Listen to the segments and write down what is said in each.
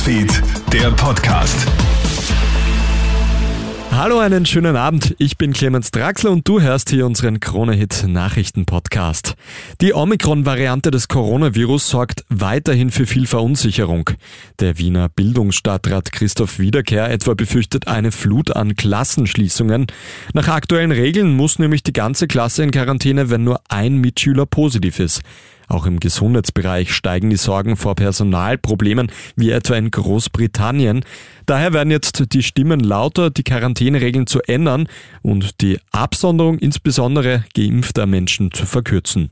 Newsfeed, der Podcast. Hallo, einen schönen Abend. Ich bin Clemens Draxler und du hörst hier unseren Kronehit Nachrichten Podcast. Die Omikron-Variante des Coronavirus sorgt weiterhin für viel Verunsicherung. Der Wiener Bildungsstadtrat Christoph Wiederkehr etwa befürchtet eine Flut an Klassenschließungen. Nach aktuellen Regeln muss nämlich die ganze Klasse in Quarantäne, wenn nur ein Mitschüler positiv ist. Auch im Gesundheitsbereich steigen die Sorgen vor Personalproblemen, wie etwa in Großbritannien. Daher werden jetzt die Stimmen lauter, die Quarantäneregeln zu ändern und die Absonderung insbesondere geimpfter Menschen zu verkürzen.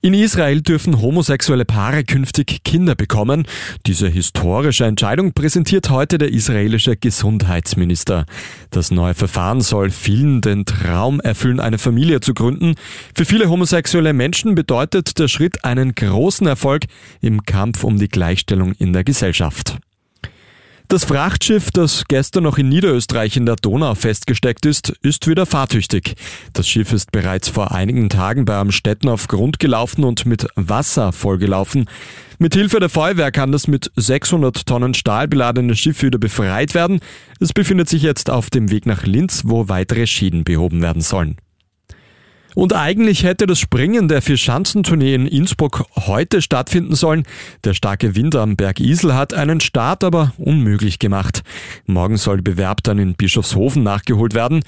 In Israel dürfen homosexuelle Paare künftig Kinder bekommen. Diese historische Entscheidung präsentiert heute der israelische Gesundheitsminister. Das neue Verfahren soll vielen den Traum erfüllen, eine Familie zu gründen. Für viele homosexuelle Menschen bedeutet der Schritt einen großen Erfolg im Kampf um die Gleichstellung in der Gesellschaft. Das Frachtschiff, das gestern noch in Niederösterreich in der Donau festgesteckt ist, ist wieder fahrtüchtig. Das Schiff ist bereits vor einigen Tagen bei Amstetten auf Grund gelaufen und mit Wasser vollgelaufen. Mit Hilfe der Feuerwehr kann das mit 600 Tonnen Stahl beladene Schiff wieder befreit werden. Es befindet sich jetzt auf dem Weg nach Linz, wo weitere Schäden behoben werden sollen. Und eigentlich hätte das Springen der Vierschanzentournee in Innsbruck heute stattfinden sollen. Der starke Wind am Berg Isel hat einen Start aber unmöglich gemacht. Morgen soll Bewerb dann in Bischofshofen nachgeholt werden.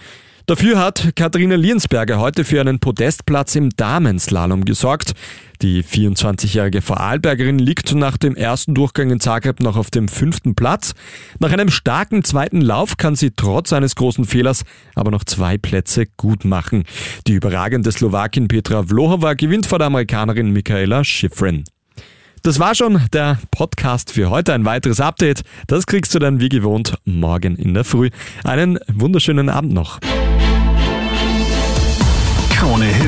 Dafür hat Katharina Liensberger heute für einen Podestplatz im Damenslalom gesorgt. Die 24-jährige Vorarlbergerin liegt nach dem ersten Durchgang in Zagreb noch auf dem fünften Platz. Nach einem starken zweiten Lauf kann sie trotz eines großen Fehlers aber noch zwei Plätze gut machen. Die überragende Slowakin Petra Vlohova gewinnt vor der Amerikanerin Michaela Schifrin. Das war schon der Podcast für heute. Ein weiteres Update, das kriegst du dann wie gewohnt morgen in der Früh. Einen wunderschönen Abend noch.